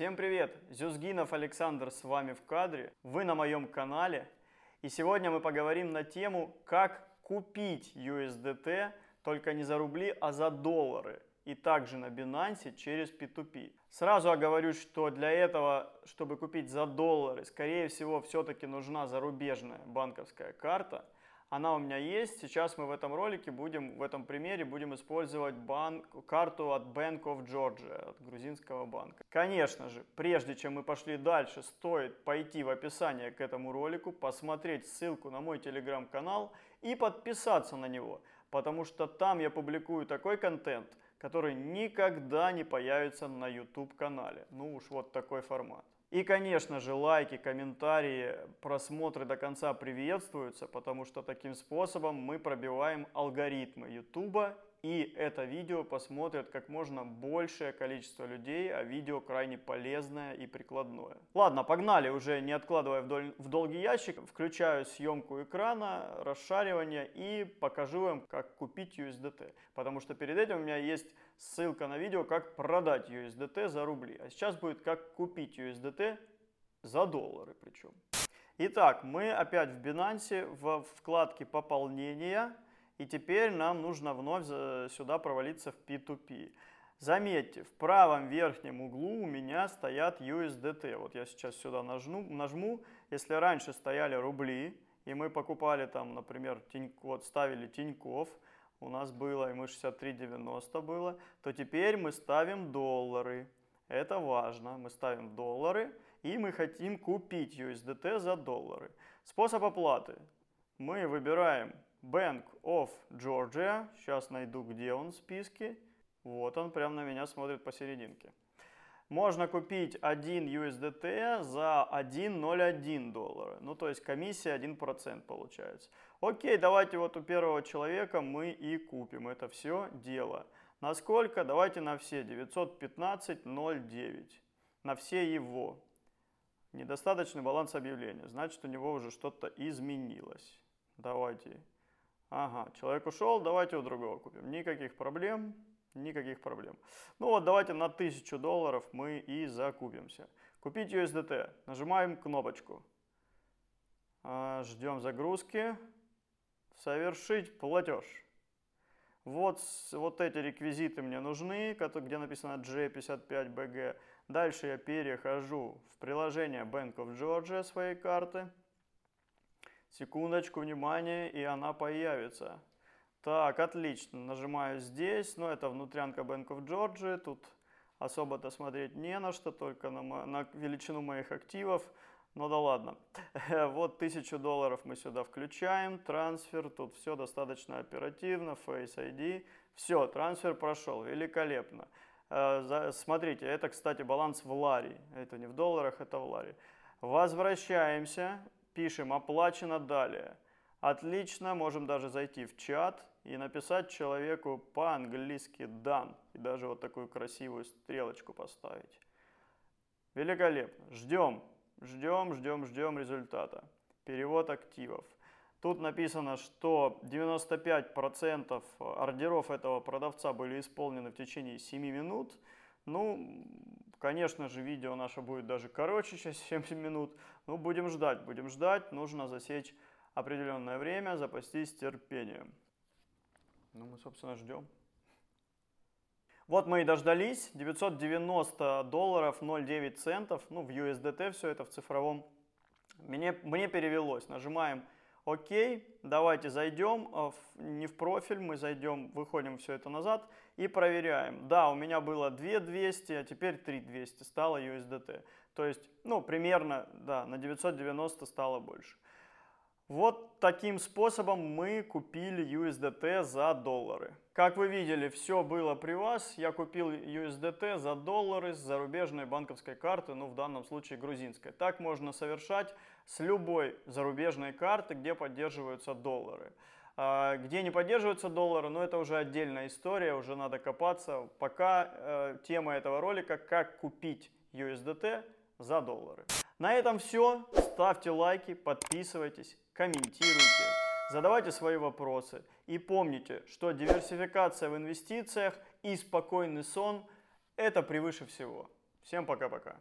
Всем привет! Зюзгинов Александр с вами в кадре. Вы на моем канале. И сегодня мы поговорим на тему, как купить USDT, только не за рубли, а за доллары. И также на Binance через P2P. Сразу оговорюсь, что для этого, чтобы купить за доллары, скорее всего, все-таки нужна зарубежная банковская карта – она у меня есть. Сейчас мы в этом ролике будем, в этом примере будем использовать банк, карту от Bank of Georgia, от грузинского банка. Конечно же, прежде чем мы пошли дальше, стоит пойти в описание к этому ролику, посмотреть ссылку на мой телеграм-канал и подписаться на него, потому что там я публикую такой контент, который никогда не появится на YouTube канале. Ну уж вот такой формат. И, конечно же, лайки, комментарии, просмотры до конца приветствуются, потому что таким способом мы пробиваем алгоритмы YouTube и это видео посмотрят как можно большее количество людей, а видео крайне полезное и прикладное. Ладно, погнали, уже не откладывая в долгий ящик, включаю съемку экрана, расшаривание и покажу вам, как купить USDT. Потому что перед этим у меня есть ссылка на видео, как продать USDT за рубли. А сейчас будет, как купить USDT за доллары причем. Итак, мы опять в Binance, в вкладке пополнения. И теперь нам нужно вновь сюда провалиться в P2P. Заметьте, в правом верхнем углу у меня стоят USDT. Вот я сейчас сюда нажму, нажму. Если раньше стояли рубли, и мы покупали там, например, тинь, вот ставили Тиньков, у нас было, и мы 63,90 было, то теперь мы ставим доллары. Это важно. Мы ставим доллары, и мы хотим купить USDT за доллары. Способ оплаты. Мы выбираем Bank of Georgia. Сейчас найду, где он в списке. Вот он, прямо на меня смотрит посерединке. Можно купить 1 USDT за 1,01 доллара. Ну, то есть комиссия 1% получается. Окей, давайте вот у первого человека мы и купим это все дело. Насколько? Давайте на все. 915,09. На все его. Недостаточный баланс объявления. Значит, у него уже что-то изменилось. Давайте Ага, человек ушел, давайте у другого купим. Никаких проблем, никаких проблем. Ну вот, давайте на 1000 долларов мы и закупимся. Купить USDT. Нажимаем кнопочку. А, ждем загрузки. Совершить платеж. Вот, вот эти реквизиты мне нужны, где написано G55BG. Дальше я перехожу в приложение Bank of Georgia своей карты. Секундочку, внимание, и она появится. Так, отлично. Нажимаю здесь. Ну, это внутрянка Bank of Georgia. Тут особо-то смотреть не на что, только на, на величину моих активов. Ну да ладно. Вот 1000 долларов мы сюда включаем. Трансфер. Тут все достаточно оперативно. Face ID. Все, трансфер прошел. Великолепно. Э, смотрите, это, кстати, баланс в ларе. Это не в долларах, это в ларе. Возвращаемся пишем «Оплачено далее». Отлично, можем даже зайти в чат и написать человеку по-английски «дан». И даже вот такую красивую стрелочку поставить. Великолепно. Ждем, ждем, ждем, ждем результата. Перевод активов. Тут написано, что 95% ордеров этого продавца были исполнены в течение 7 минут. Ну, конечно же, видео наше будет даже короче, чем 7 минут. Ну, будем ждать, будем ждать. Нужно засечь определенное время, запастись терпением. Ну, мы, собственно, ждем. Вот мы и дождались. 990 долларов 0,9 центов. Ну, в USDT все это в цифровом. Мне, мне перевелось. Нажимаем Окей, давайте зайдем, э, не в профиль, мы зайдем, выходим все это назад и проверяем. Да, у меня было 2200, а теперь 3200 стало USDT. То есть, ну, примерно, да, на 990 стало больше. Вот таким способом мы купили USDT за доллары. Как вы видели, все было при вас. Я купил USDT за доллары с зарубежной банковской карты, ну в данном случае грузинской. Так можно совершать с любой зарубежной карты, где поддерживаются доллары. А, где не поддерживаются доллары, но это уже отдельная история, уже надо копаться. Пока э, тема этого ролика, как купить USDT за доллары. На этом все. Ставьте лайки, подписывайтесь, комментируйте, задавайте свои вопросы. И помните, что диверсификация в инвестициях и спокойный сон – это превыше всего. Всем пока-пока.